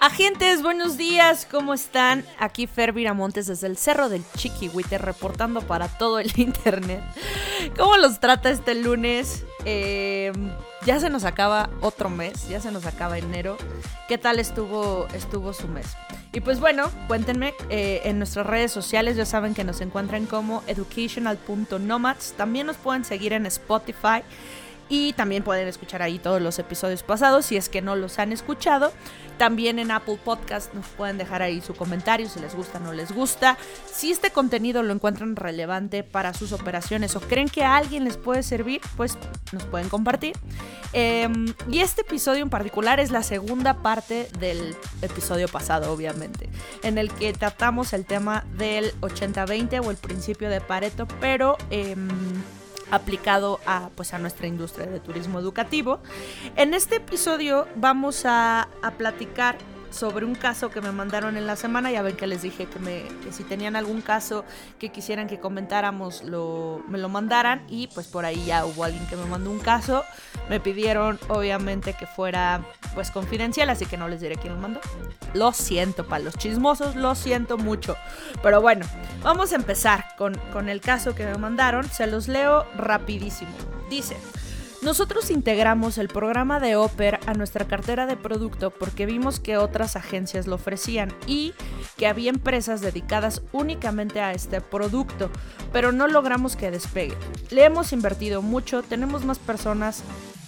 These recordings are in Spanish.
Agentes, buenos días, ¿cómo están? Aquí Fer Viramontes desde el Cerro del Chiquihuite reportando para todo el internet. ¿Cómo los trata este lunes? Eh, ya se nos acaba otro mes, ya se nos acaba enero. ¿Qué tal estuvo, estuvo su mes? Y pues bueno, cuéntenme eh, en nuestras redes sociales, ya saben que nos encuentran como educational.nomads. También nos pueden seguir en Spotify. Y también pueden escuchar ahí todos los episodios pasados si es que no los han escuchado. También en Apple Podcast nos pueden dejar ahí su comentario si les gusta o no les gusta. Si este contenido lo encuentran relevante para sus operaciones o creen que a alguien les puede servir, pues nos pueden compartir. Em, y este episodio en particular es la segunda parte del episodio pasado, obviamente, en el que tratamos el tema del 80-20 o el principio de Pareto, pero... Em, aplicado a, pues, a nuestra industria de turismo educativo. En este episodio vamos a, a platicar sobre un caso que me mandaron en la semana. Ya ven que les dije que, me, si tenían algún caso que quisieran que comentáramos, lo, me lo mandaran. Y pues por ahí ya hubo alguien que me mandó un caso. Me pidieron obviamente que fuera pues confidencial, así que no les diré quién lo mandó. Lo siento para los chismosos, lo siento mucho. Pero bueno, vamos a empezar con, el caso que me mandaron. Se los leo rapidísimo. Dice... Nosotros integramos el programa de Oper a nuestra cartera de producto porque vimos que otras agencias lo ofrecían y que había empresas dedicadas únicamente a este producto, pero no logramos que despegue. Le hemos invertido mucho, tenemos más personas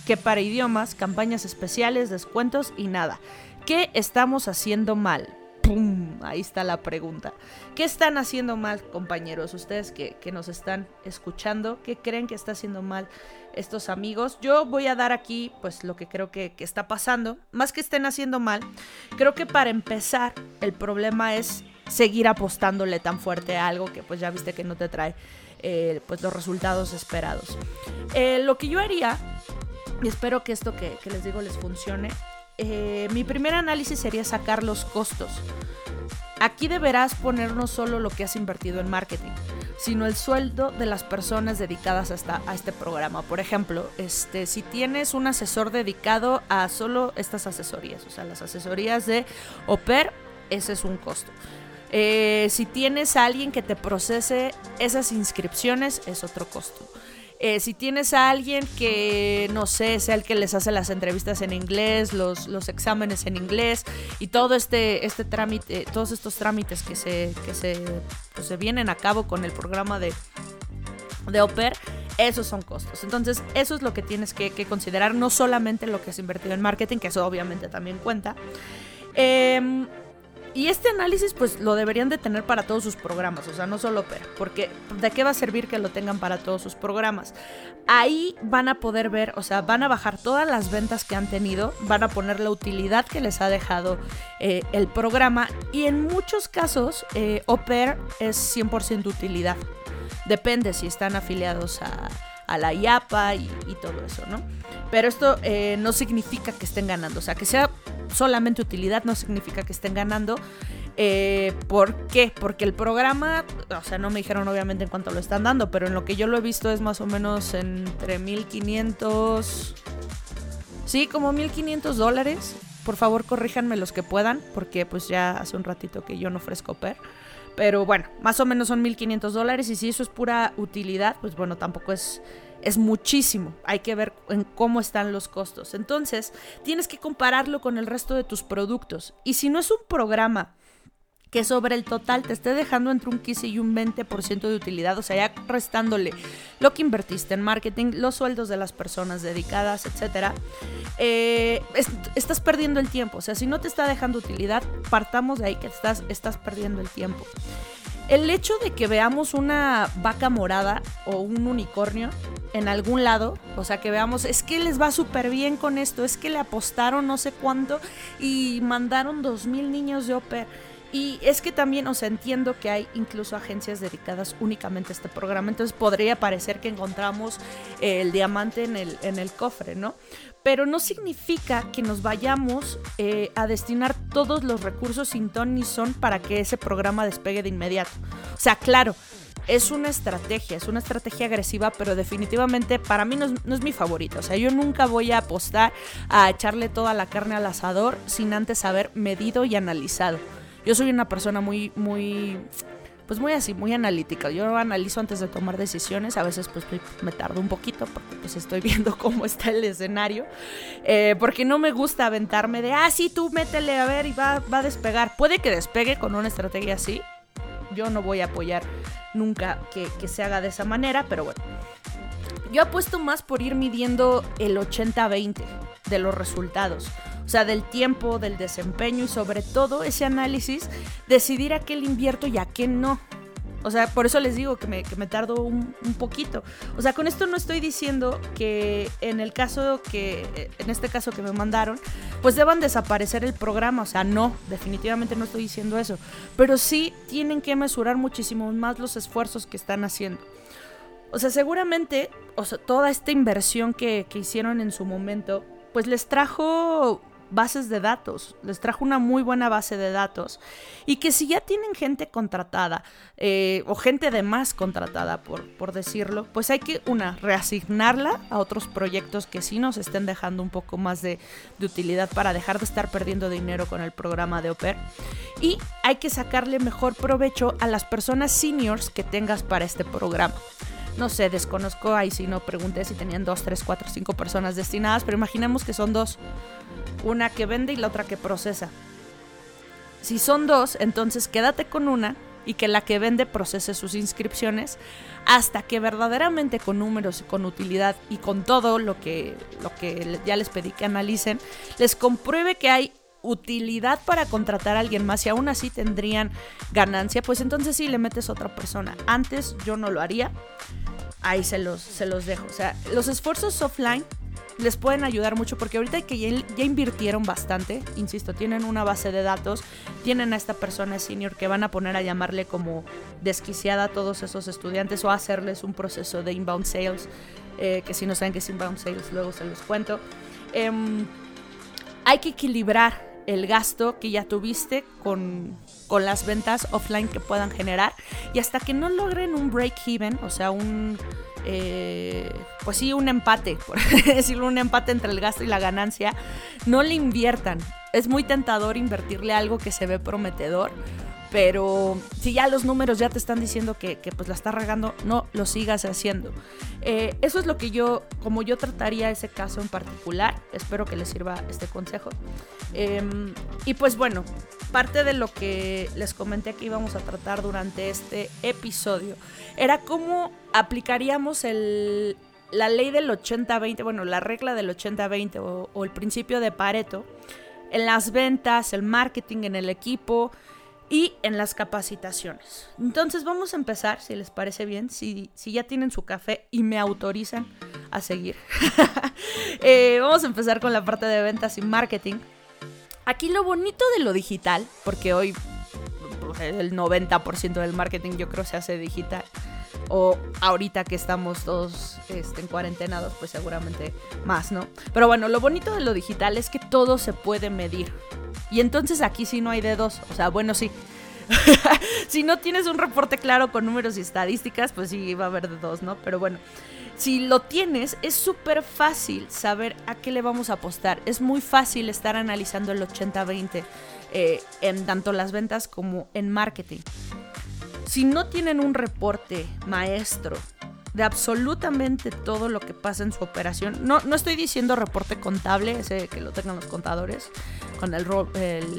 que para idiomas, campañas especiales, descuentos y nada. ¿Qué estamos haciendo mal? ¡Pum! Ahí está la pregunta. ¿Qué están haciendo mal, compañeros? Ustedes que, nos están escuchando, ¿qué creen que está haciendo mal estos amigos? Yo voy a dar aquí, pues, lo que creo que, está pasando. Más que estén haciendo mal, creo que para empezar, el problema es seguir apostándole tan fuerte a algo que, pues, ya viste que no te trae, eh, pues, los resultados esperados. Eh, lo que yo haría, y espero que esto que, que les digo les funcione, eh, mi primer análisis sería sacar los costos. Aquí deberás poner no solo lo que has invertido en marketing, sino el sueldo de las personas dedicadas a, a este programa. Por ejemplo, este, si tienes un asesor dedicado a solo estas asesorías, o sea, las asesorías de OPER, ese es un costo. Eh, si tienes alguien que te procese esas inscripciones, es otro costo. Eh, si tienes a alguien que, no sé, sea el que les hace las entrevistas en inglés, los, los exámenes en inglés y todo este, este trámite, todos estos trámites que se, que se, pues, se vienen a cabo con el programa de, de Oper, esos son costos. Entonces, eso es lo que tienes que, considerar, no solamente lo que has invertido en marketing, que eso obviamente también cuenta. Eh, y este análisis pues lo deberían de tener para todos sus programas, o sea, no solo PER, porque ¿de qué va a servir que lo tengan para todos sus programas? Ahí van a poder ver, o sea, van a bajar todas las ventas que han tenido, van a poner la utilidad que les ha dejado eh, el programa y en muchos casos eh, OPER es 100% utilidad. Depende si están afiliados a, la IAPA y, todo eso, ¿no? Pero esto eh, no significa que estén ganando, o sea, que sea solamente utilidad no significa que estén ganando. Eh, ¿Por qué? Porque el programa, o sea, no me dijeron obviamente en cuánto lo están dando, pero en lo que yo lo he visto es más o menos entre 1500... Sí, como 1500 dólares. Por favor, corríjanme los que puedan, porque pues ya hace un ratito que yo no ofrezco PER. Pero bueno, más o menos son 1500 dólares y si eso es pura utilidad, pues bueno, tampoco es es muchísimo. Hay que ver en cómo están los costos. Entonces, tienes que compararlo con el resto de tus productos. Y si no es un programa que sobre el total te esté dejando entre un 15 y un 20% de utilidad, o sea, ya restándole lo que invertiste en marketing, los sueldos de las personas dedicadas, etcétera, eh, estás perdiendo el tiempo. O sea, si no te está dejando utilidad, partamos de ahí que estás, estás perdiendo el tiempo. El hecho de que veamos una vaca morada o un unicornio en algún lado, o sea, que veamos, es que les va súper bien con esto, es que le apostaron no sé cuánto y mandaron dos mil niños de Oper. Y es que también, o sea, entiendo que hay incluso agencias dedicadas únicamente a este programa, entonces podría parecer que encontramos el diamante en el, en el cofre, ¿no? Pero no significa que nos vayamos eh, a destinar todos los recursos sin ton ni son para que ese programa despegue de inmediato. O sea, claro, es una estrategia, es una estrategia agresiva, pero definitivamente para mí no es, mi favorito. O sea, yo nunca voy a apostar a echarle toda la carne al asador sin antes haber medido y analizado. Yo soy una persona muy, muy, pues muy así, muy analítica. Yo analizo antes de tomar decisiones. A veces pues me tardo un poquito porque pues estoy viendo cómo está el escenario. Eh, porque no me gusta aventarme de, ah, sí, tú métele a ver y va, va a despegar. Puede que despegue con una estrategia así. Yo no voy a apoyar nunca que, se haga de esa manera, pero bueno. Yo apuesto más por ir midiendo el 80-20 de los resultados. O sea, del tiempo, del desempeño y sobre todo ese análisis, decidir a qué le invierto y a qué no. O sea, por eso les digo que me, que me tardo un, poquito. O sea, con esto no estoy diciendo que en el caso que, en este caso que me mandaron, pues deban desaparecer el programa. O sea, no, definitivamente no estoy diciendo eso. Pero sí tienen que mesurar muchísimo más los esfuerzos que están haciendo. O sea, seguramente, o sea, toda esta inversión que, que hicieron en su momento, pues les trajo bases de datos, les trajo una muy buena base de datos. Y que si ya tienen gente contratada eh, o gente de más contratada, por, por decirlo, pues hay que, una, reasignarla a otros proyectos que sí nos estén dejando un poco más de, de utilidad para dejar de estar perdiendo dinero con el programa de Oper. Y hay que sacarle mejor provecho a las personas seniors que tengas para este programa no sé, desconozco, ahí si no pregunté si tenían dos, tres, cuatro, cinco personas destinadas, pero imaginemos que son dos una que vende y la otra que procesa. Si son dos, entonces quédate con una y que la que vende procese sus inscripciones hasta que verdaderamente con números y con utilidad y con todo lo que, lo que ya les pedí que analicen, les compruebe que hay utilidad para contratar a alguien más y aún así tendrían ganancia, pues entonces sí le metes a otra persona. Antes yo no lo haría. Ahí se los, se los dejo. O sea, los esfuerzos offline les pueden ayudar mucho porque ahorita que ya, invirtieron bastante, insisto, tienen una base de datos, tienen a esta persona senior que van a poner a llamarle como desquiciada a todos esos estudiantes o hacerles un proceso de inbound sales, eh, que si no saben qué es inbound sales, luego se los cuento. Em, hay que equilibrar el gasto que ya tuviste con, con las ventas offline que puedan generar y hasta que no logren un break-even, o sea, un eh, pues sí, un empate, por decirlo, un empate entre el gasto y la ganancia, no le inviertan. Es muy tentador invertirle algo que se ve prometedor, pero si ya los números ya te están diciendo que, pues la está regando, no lo sigas haciendo. Eh, eso es lo que yo, como yo trataría ese caso en particular, espero que les sirva este consejo. Em, y pues bueno, parte de lo que les comenté que íbamos a tratar durante este episodio era cómo aplicaríamos el, la ley del 80-20, bueno, la regla del 80-20 o, o el principio de Pareto en las ventas, el marketing, en el equipo y en las capacitaciones. Entonces vamos a empezar, si les parece bien, si, si ya tienen su café y me autorizan a seguir. Eh, vamos a empezar con la parte de ventas y marketing. Aquí lo bonito de lo digital, porque hoy el 90% del marketing yo creo se hace digital. O ahorita que estamos todos este, en cuarentenados, pues seguramente más, ¿no? Pero bueno, lo bonito de lo digital es que todo se puede medir. Y entonces aquí sí no hay dedos. O sea, bueno, sí. si no tienes un reporte claro con números y estadísticas, pues sí va a haber dedos, ¿no? Pero bueno, si lo tienes, es súper fácil saber a qué le vamos a apostar. Es muy fácil estar analizando el 80-20 eh, en tanto las ventas como en marketing. Si no tienen un reporte maestro de absolutamente todo lo que pasa en su operación. No, no estoy diciendo reporte contable, ese que lo tengan los contadores, con el,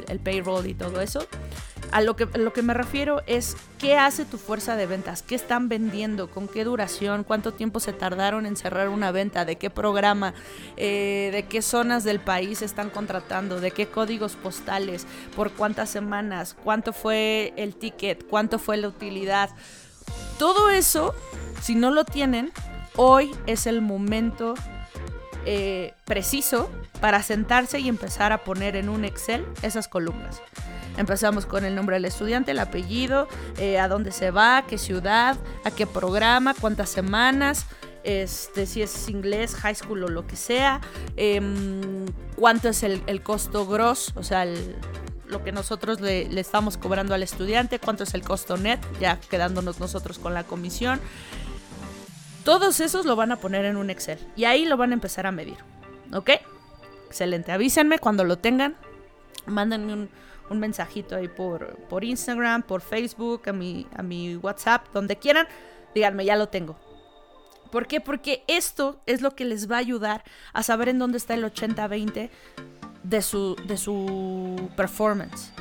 el, payroll y todo eso. A lo que, lo que me refiero es qué hace tu fuerza de ventas, qué están vendiendo, con qué duración, cuánto tiempo se tardaron en cerrar una venta, de qué programa, eh, de qué zonas del país están contratando, de qué códigos postales, por cuántas semanas, cuánto fue el ticket, cuánto fue la utilidad. Todo eso si no lo tienen, hoy es el momento eh, preciso para sentarse y empezar a poner en un Excel esas columnas. Empezamos con el nombre del estudiante, el apellido, eh, a dónde se va, qué ciudad, a qué programa, cuántas semanas, este, si es inglés, high school o lo que sea, em, cuánto es el, costo gross, o sea, lo que nosotros le, estamos cobrando al estudiante, cuánto es el costo net, ya quedándonos nosotros con la comisión. Todos esos lo van a poner en un Excel y ahí lo van a empezar a medir. ¿Ok? Excelente. Avísenme cuando lo tengan. Mándenme un, un mensajito ahí por, por Instagram, por Facebook, a mi, a mi WhatsApp, donde quieran. Díganme, ya lo tengo. ¿Por qué? Porque esto es lo que les va a ayudar a saber en dónde está el 80-20 de su, de su performance.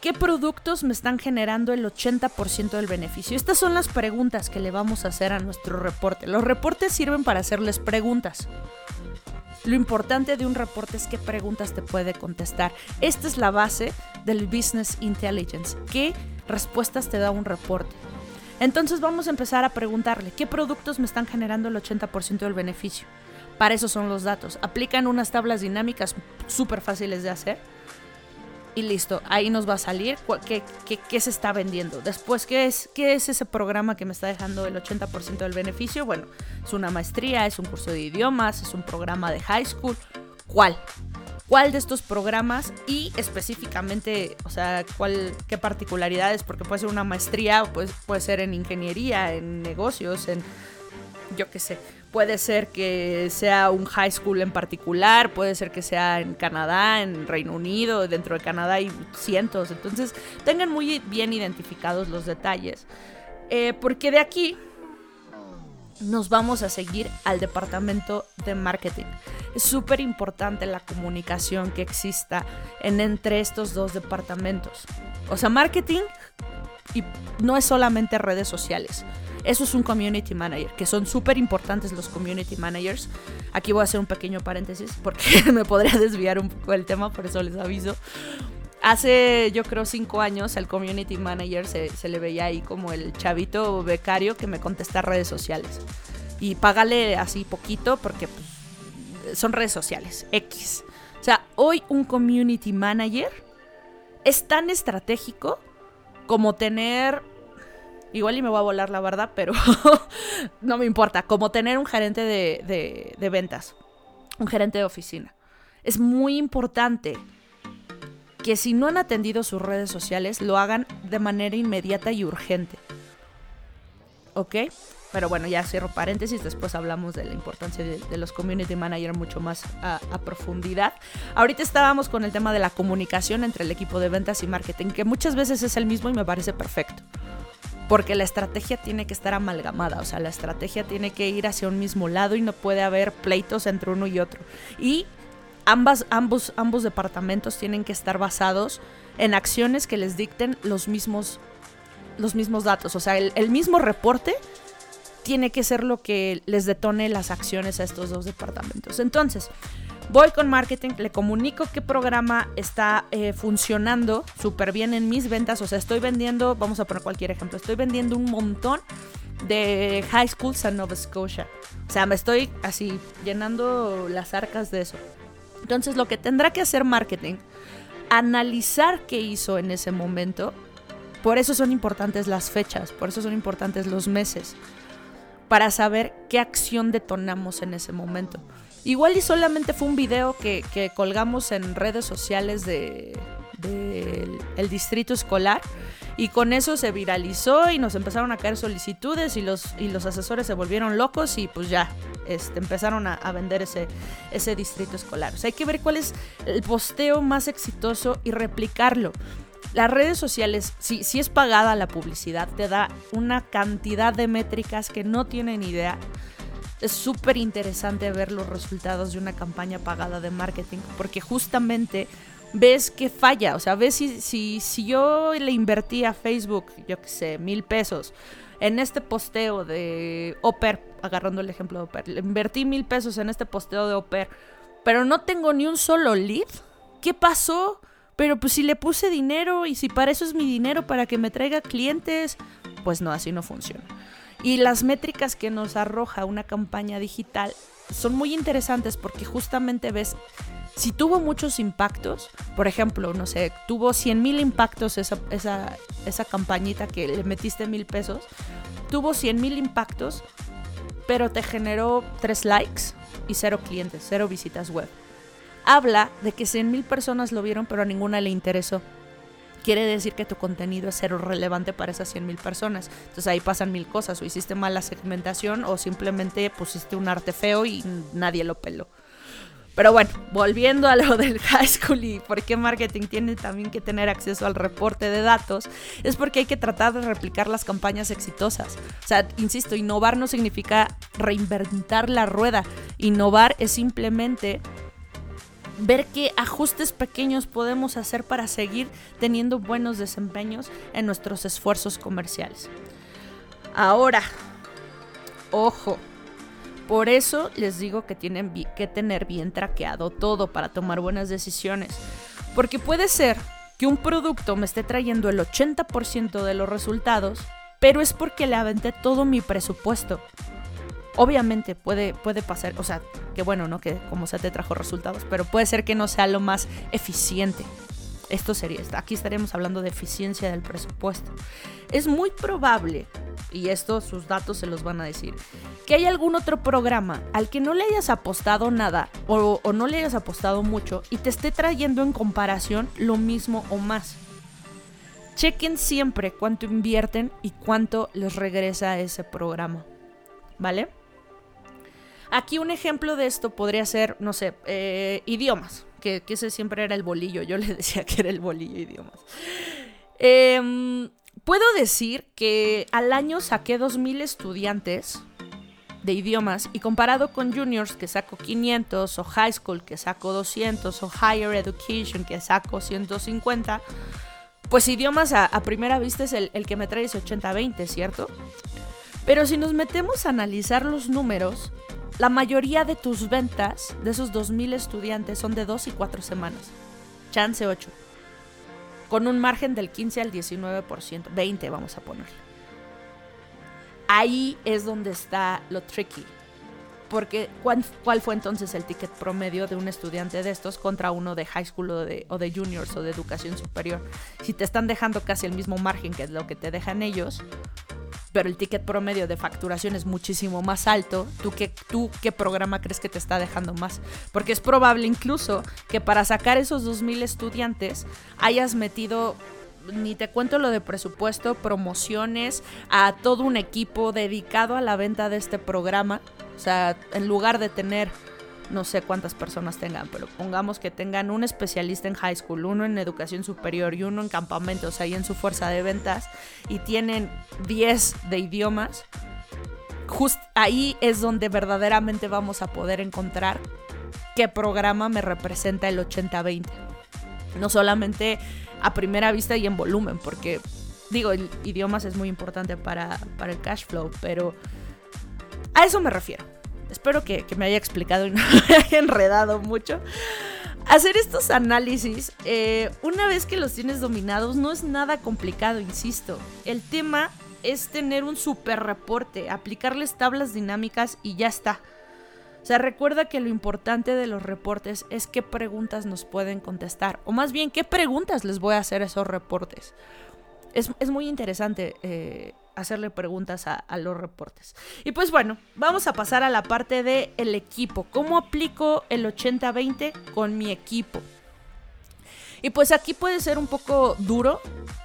¿Qué productos me están generando el 80% del beneficio? Estas son las preguntas que le vamos a hacer a nuestro reporte. Los reportes sirven para hacerles preguntas. Lo importante de un reporte es qué preguntas te puede contestar. Esta es la base del Business Intelligence. ¿Qué respuestas te da un reporte? Entonces vamos a empezar a preguntarle, ¿qué productos me están generando el 80% del beneficio? Para eso son los datos. Aplican unas tablas dinámicas súper fáciles de hacer. Y listo, ahí nos va a salir qué, qué, se está vendiendo. Después, ¿qué es, ¿qué es ese programa que me está dejando el 80% del beneficio? Bueno, es una maestría, es un curso de idiomas, es un programa de high school. ¿Cuál? cuál de estos programas y específicamente, o sea, cuál, qué particularidades, porque puede ser una maestría, pues, puede ser en ingeniería, en negocios, en, yo qué sé, puede ser que sea un high school en particular, puede ser que sea en Canadá, en Reino Unido, dentro de Canadá hay cientos, entonces tengan muy bien identificados los detalles, eh, porque de aquí nos vamos a seguir al departamento de marketing. Es súper importante la comunicación que exista en, entre estos dos departamentos. O sea, marketing y no es solamente redes sociales. Eso es un community manager, que son súper importantes los community managers. Aquí voy a hacer un pequeño paréntesis porque me podría desviar un poco del tema, por eso les aviso. Hace, yo creo, cinco años, el community manager se, le veía ahí como el chavito becario que me contesta redes sociales. Y págale así poquito porque pues, son redes sociales, X. O sea, hoy un community manager es tan estratégico como tener. Igual y me voy a volar la verdad, pero no me importa. Como tener un gerente de, de ventas, un gerente de oficina. Es muy importante que si no han atendido sus redes sociales, lo hagan de manera inmediata y urgente. ¿Ok? Pero bueno, ya cierro paréntesis, después hablamos de la importancia de, los community managers mucho más a, profundidad. Ahorita estábamos con el tema de la comunicación entre el equipo de ventas y marketing, que muchas veces es el mismo y me parece perfecto. Porque la estrategia tiene que estar amalgamada, o sea, la estrategia tiene que ir hacia un mismo lado y no puede haber pleitos entre uno y otro. Y ambas, ambos, ambos departamentos tienen que estar basados en acciones que les dicten los mismos, los mismos datos. O sea, el, mismo reporte tiene que ser lo que les detone las acciones a estos dos departamentos. Entonces, voy con marketing, le comunico qué programa está eh, funcionando súper bien en mis ventas. O sea, estoy vendiendo, vamos a poner cualquier ejemplo, estoy vendiendo un montón de high schools en Nova Scotia. O sea, me estoy así llenando las arcas de eso. Entonces lo que tendrá que hacer marketing, analizar qué hizo en ese momento. Por eso son importantes las fechas, por eso son importantes los meses, para saber qué acción detonamos en ese momento. Igual y solamente fue un video que, colgamos en redes sociales del de, el distrito escolar y con eso se viralizó y nos empezaron a caer solicitudes y los, y los asesores se volvieron locos y pues ya este, empezaron a, vender ese, ese distrito escolar. O sea, hay que ver cuál es el posteo más exitoso y replicarlo. Las redes sociales, si, si es pagada la publicidad, te da una cantidad de métricas que no tienen idea. Es súper interesante ver los resultados de una campaña pagada de marketing, porque justamente ves que falla. O sea, ves si, si, si yo le invertí a Facebook, yo qué sé, mil pesos en este posteo de Oper, agarrando el ejemplo de Oper, le invertí mil pesos en este posteo de Oper, pero no tengo ni un solo lead. ¿Qué pasó? Pero pues si le puse dinero y si para eso es mi dinero, para que me traiga clientes, pues no, así no funciona. Y las métricas que nos arroja una campaña digital son muy interesantes porque justamente ves si tuvo muchos impactos, por ejemplo, no sé, tuvo 100 mil impactos esa, esa, campañita que le metiste mil pesos, tuvo 100 mil impactos, pero te generó 3 likes y 0 clientes, 0 visitas web. Habla de que 100 mil personas lo vieron, pero a ninguna le interesó. Quiere decir que tu contenido es cero relevante para esas 100 mil personas. Entonces ahí pasan mil cosas. O hiciste mala segmentación o simplemente pusiste un arte feo y nadie lo peló. Pero bueno, volviendo a lo del high school y por qué marketing tiene también que tener acceso al reporte de datos, es porque hay que tratar de replicar las campañas exitosas. O sea, insisto, innovar no significa reinventar la rueda. Innovar es simplemente ver qué ajustes pequeños podemos hacer para seguir teniendo buenos desempeños en nuestros esfuerzos comerciales. Ahora, ojo, por eso les digo que tienen que tener bien traqueado todo para tomar buenas decisiones. Porque puede ser que un producto me esté trayendo el 80% de los resultados, pero es porque le aventé todo mi presupuesto. Obviamente puede, puede pasar, o sea, que bueno, ¿no? Que como se te trajo resultados, pero puede ser que no sea lo más eficiente. Esto sería, aquí estaremos hablando de eficiencia del presupuesto. Es muy probable, y esto sus datos se los van a decir, que hay algún otro programa al que no le hayas apostado nada o, o no le hayas apostado mucho y te esté trayendo en comparación lo mismo o más. Chequen siempre cuánto invierten y cuánto les regresa ese programa. ¿Vale? Aquí un ejemplo de esto podría ser, no sé, eh, idiomas, que, ese siempre era el bolillo, yo le decía que era el bolillo idiomas. Em, puedo decir que al año saqué 2.000 estudiantes de idiomas y comparado con juniors que saco 500 o high school que saco 200 o higher education que saco 150, pues idiomas a, primera vista es el, el que me trae ese 80-20, ¿cierto? Pero si nos metemos a analizar los números, la mayoría de tus ventas de esos 2.000 estudiantes son de 2 y 4 semanas. Chance 8. Con un margen del 15 al 19%. 20 vamos a poner. Ahí es donde está lo tricky. Porque ¿cuál, fue entonces el ticket promedio de un estudiante de estos contra uno de high school o de, o de juniors o de educación superior? Si te están dejando casi el mismo margen que es lo que te dejan ellos, pero el ticket promedio de facturación es muchísimo más alto, ¿tú qué, ¿tú qué programa crees que te está dejando más? Porque es probable incluso que para sacar esos 2.000 estudiantes hayas metido ni te cuento lo de presupuesto, promociones, a todo un equipo dedicado a la venta de este programa. O sea, en lugar de tener no sé cuántas personas tengan, pero pongamos que tengan un especialista en high school, uno en educación superior y uno en campamentos ahí en su fuerza de ventas y tienen 10 de idiomas, just ahí es donde verdaderamente vamos a poder encontrar qué programa me representa el 80-20. No solamente a primera vista y en volumen, porque digo, el idiomas es muy importante para, para el cash flow, pero a eso me refiero Espero que, me haya explicado y no me haya enredado mucho. Hacer estos análisis, eh, una vez que los tienes dominados, no es nada complicado, insisto. El tema es tener un super reporte, aplicarles tablas dinámicas y ya está. O sea, recuerda que lo importante de los reportes es qué preguntas nos pueden contestar. O más bien, qué preguntas les voy a hacer a esos reportes. Es, muy interesante eh, hacerle preguntas a, los reportes. Y pues bueno, vamos a pasar a la parte del el equipo. ¿Cómo aplico el 80-20 con mi equipo? Y pues aquí puede ser un poco duro,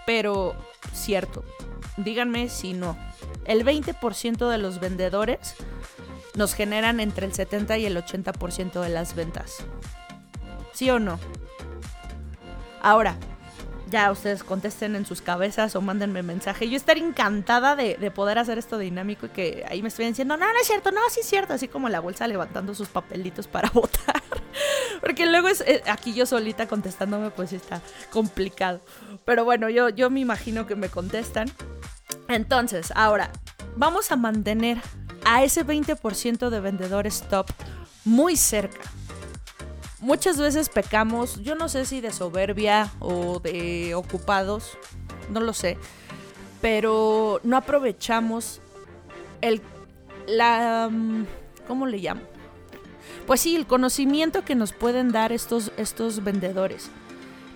pero cierto. Díganme si no. El 20% de los vendedores nos generan entre el 70 y el 80% de las ventas. ¿Sí o no? Ahora, ya ustedes contesten en sus cabezas o mándenme mensaje. Yo estaría encantada de, poder hacer esto dinámico y que ahí me estén diciendo, no, no es cierto, no, sí es cierto, así como la bolsa levantando sus papelitos para votar. Porque luego es eh, aquí yo solita contestándome, pues está complicado. Pero bueno, yo, yo me imagino que me contestan. Entonces, ahora, vamos a mantener a ese 20% de vendedores top muy cerca muchas veces pecamos, yo no sé si de soberbia o de ocupados, no lo sé, pero no aprovechamos el, la, mm, ¿cómo le llamo? Pues sí, el conocimiento que nos pueden dar estos, estos vendedores.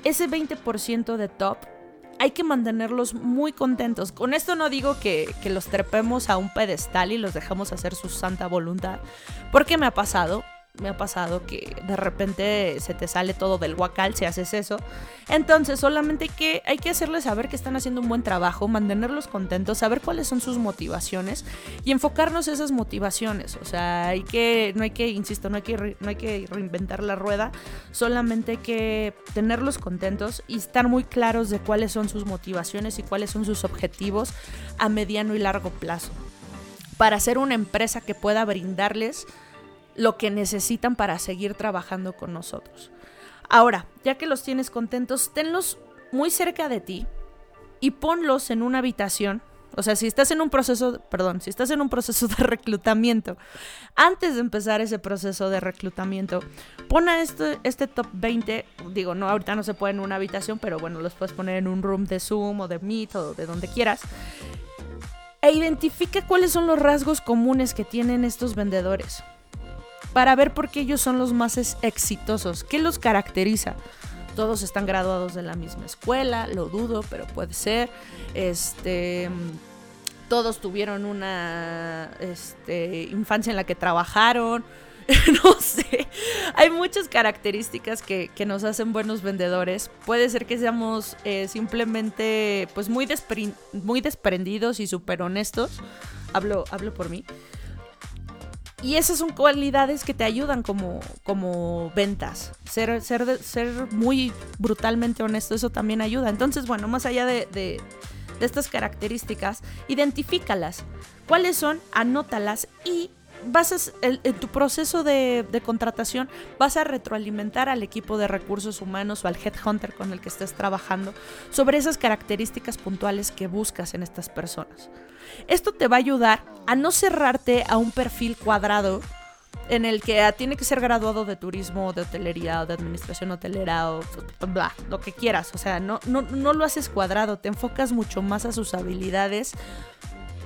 Ese 20% de top hay que mantenerlos muy contentos. Con esto no digo que, que, los trepemos a un pedestal y los dejamos hacer su santa voluntad, porque me ha pasado me ha pasado que de repente se te sale todo del guacal si haces eso. Entonces, solamente que hay que hacerles saber que están haciendo un buen trabajo, mantenerlos contentos, saber cuáles son sus motivaciones y enfocarnos en esas motivaciones. O sea, hay que, no hay que, insisto, no hay que, no hay que reinventar la rueda, solamente hay que tenerlos contentos y estar muy claros de cuáles son sus motivaciones y cuáles son sus objetivos a mediano y largo plazo. Para ser una empresa que pueda brindarles lo que necesitan para seguir trabajando con nosotros. Ahora, ya que los tienes contentos, tenlos muy cerca de ti y ponlos en una habitación. O sea, si estás en un proceso, perdón, si estás en un proceso de reclutamiento, antes de empezar ese proceso de reclutamiento, pon a este, este top 20, digo, no, ahorita no se puede en una habitación, pero bueno, los puedes poner en un room de Zoom o de Meet o de donde quieras. E identifica cuáles son los rasgos comunes que tienen estos vendedores para ver por qué ellos son los más exitosos, qué los caracteriza. Todos están graduados de la misma escuela, lo dudo, pero puede ser. Este, todos tuvieron una este, infancia en la que trabajaron. no sé, hay muchas características que, nos hacen buenos vendedores. Puede ser que seamos eh, simplemente pues muy, muy desprendidos y súper honestos. Hablo, hablo por mí. Y esas son cualidades que te ayudan como, como ventas. Ser, ser, ser muy brutalmente honesto, eso también ayuda. Entonces, bueno, más allá de, de, estas características, identifícalas. ¿Cuáles son? Anótalas y vas en tu proceso de, de, contratación vas a retroalimentar al equipo de recursos humanos o al headhunter con el que estés trabajando sobre esas características puntuales que buscas en estas personas. Esto te va a ayudar a no cerrarte a un perfil cuadrado en el que ah, tiene que ser graduado de turismo, de hotelería, o de administración hotelera, o bla, lo que quieras. O sea, no, no, no lo haces cuadrado, te enfocas mucho más a sus habilidades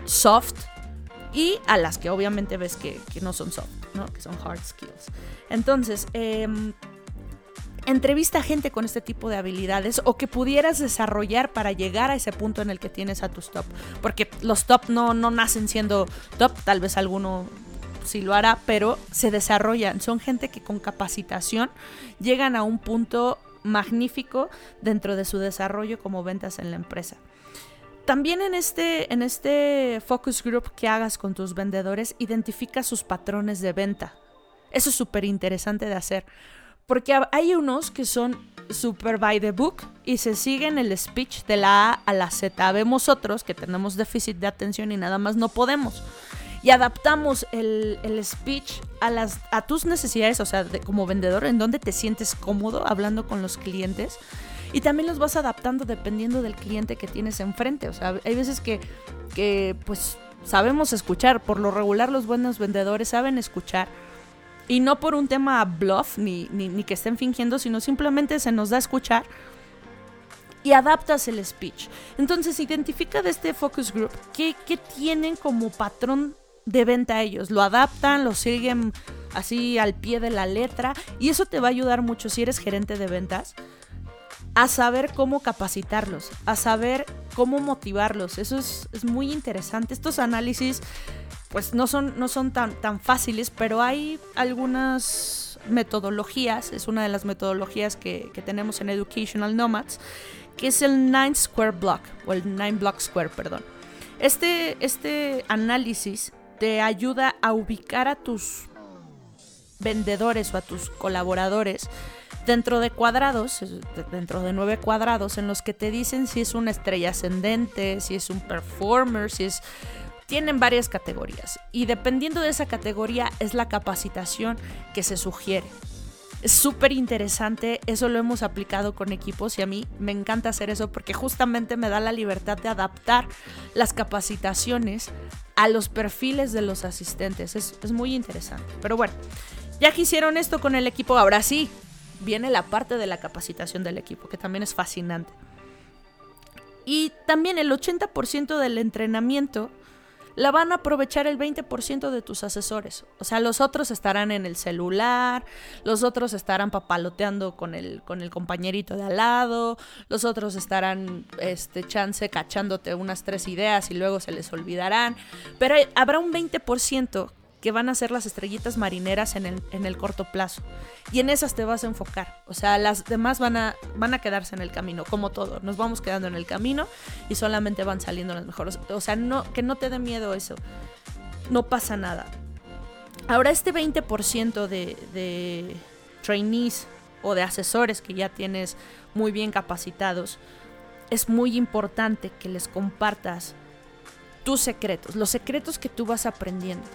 soft y a las que obviamente ves que, que no son soft, ¿no? Que son hard skills. Entonces, eh, entrevista a gente con este tipo de habilidades o que pudieras desarrollar para llegar a ese punto en el que tienes a tus top. Porque los top no, no nacen siendo top, tal vez alguno sí lo hará, pero se desarrollan. Son gente que con capacitación llegan a un punto magnífico dentro de su desarrollo como ventas en la empresa. También en este, en este focus group que hagas con tus vendedores, identifica sus patrones de venta. Eso es súper interesante de hacer porque hay unos que son super by the book y se siguen el speech de la A a la Z. Vemos otros que tenemos déficit de atención y nada más no podemos. Y adaptamos el, speech a, las, a tus necesidades, o sea, como vendedor, en donde te sientes cómodo hablando con los clientes. Y también los vas adaptando dependiendo del cliente que tienes enfrente. O sea, hay veces que, que pues sabemos escuchar. Por lo regular los buenos vendedores saben escuchar y no por un tema bluff ni, ni, que estén fingiendo, sino simplemente se nos da a escuchar y adaptas el speech. Entonces identifica de este focus group qué, qué tienen como patrón de venta ellos. Lo adaptan, lo siguen así al pie de la letra y eso te va a ayudar mucho si eres gerente de ventas a saber cómo capacitarlos, a saber cómo motivarlos. Eso es, es muy interesante. Estos análisis pues no son, no son tan, tan fáciles, pero hay algunas metodologías, es una de las metodologías que, tenemos en Educational Nomads, que es el Nine Square Block, o el Nine Block Square, perdón. Este, este análisis te ayuda a ubicar a tus vendedores o a tus colaboradores dentro de cuadrados, dentro de nueve cuadrados, en los que te dicen si es una estrella ascendente, si es un performer, si es tienen varias categorías y dependiendo de esa categoría es la capacitación que se sugiere. Es súper interesante, eso lo hemos aplicado con equipos y a mí me encanta hacer eso porque justamente me da la libertad de adaptar las capacitaciones a los perfiles de los asistentes. Es, es muy interesante. Pero bueno, ya que hicieron esto con el equipo, ahora sí, viene la parte de la capacitación del equipo, que también es fascinante. Y también el 80% del entrenamiento la van a aprovechar el 20% de tus asesores. O sea, los otros estarán en el celular, los otros estarán papaloteando con el, con el compañerito de al lado, los otros estarán, este, chance, cachándote unas tres ideas y luego se les olvidarán. Pero habrá un 20% que van a ser las estrellitas marineras en el, en el corto plazo. Y en esas te vas a enfocar. O sea, las demás van a, van a quedarse en el camino, como todo. Nos vamos quedando en el camino y solamente van saliendo las mejores. O sea, no, que no te dé miedo eso. No pasa nada. Ahora, este 20% de, de trainees o de asesores que ya tienes muy bien capacitados, es muy importante que les compartas tus secretos, los secretos que tú vas aprendiendo.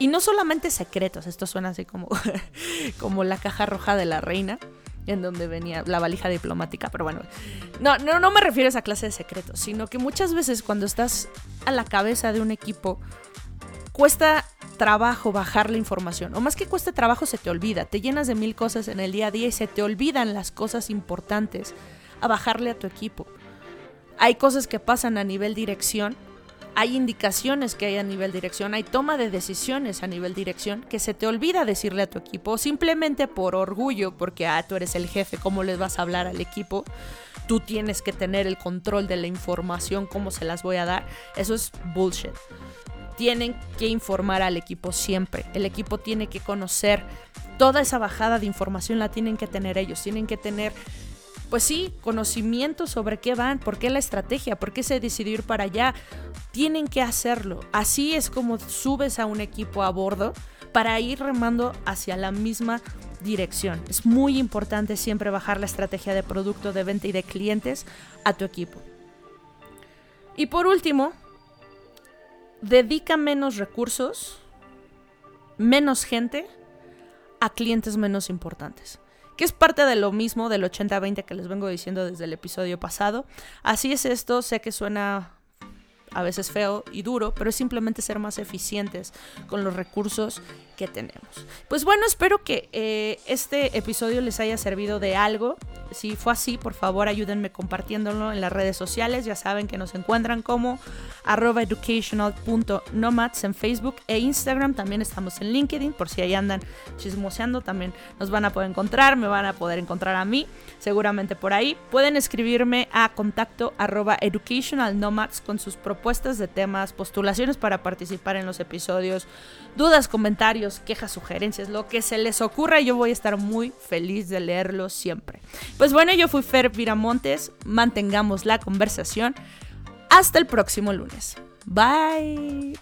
Y no solamente secretos, esto suena así como, como la caja roja de la reina, en donde venía la valija diplomática, pero bueno, no, no, no me refiero a esa clase de secretos, sino que muchas veces cuando estás a la cabeza de un equipo, cuesta trabajo bajar la información, o más que cuesta trabajo se te olvida, te llenas de mil cosas en el día a día y se te olvidan las cosas importantes a bajarle a tu equipo. Hay cosas que pasan a nivel dirección hay indicaciones que hay a nivel dirección, hay toma de decisiones a nivel dirección que se te olvida decirle a tu equipo, simplemente por orgullo, porque ah, tú eres el jefe, ¿cómo les vas a hablar al equipo? Tú tienes que tener el control de la información, ¿cómo se las voy a dar? Eso es bullshit. Tienen que informar al equipo siempre. El equipo tiene que conocer toda esa bajada de información, la tienen que tener ellos, tienen que tener pues sí, conocimiento sobre qué van, por qué la estrategia, por qué se decidió ir para allá. Tienen que hacerlo. Así es como subes a un equipo a bordo para ir remando hacia la misma dirección. Es muy importante siempre bajar la estrategia de producto, de venta y de clientes a tu equipo. Y por último, dedica menos recursos, menos gente a clientes menos importantes que es parte de lo mismo del 80-20 que les vengo diciendo desde el episodio pasado. Así es esto, sé que suena a veces feo y duro, pero es simplemente ser más eficientes con los recursos que tenemos. Pues bueno, espero que eh, este episodio les haya servido de algo. Si fue así, por favor ayúdenme compartiéndolo en las redes sociales. Ya saben que nos encuentran como arroba educational.nomads en Facebook e Instagram. También estamos en LinkedIn, por si ahí andan chismoseando, también nos van a poder encontrar, me van a poder encontrar a mí, seguramente por ahí. Pueden escribirme a contacto arroba educationalnomads con sus propuestas de temas, postulaciones para participar en los episodios, dudas, quejas, sugerencias, lo que se les ocurra. Yo voy a estar muy feliz de leerlos siempre. Pues bueno, yo fui Fer Viramontes. Mantengamos la conversación. Hasta el próximo lunes. Bye.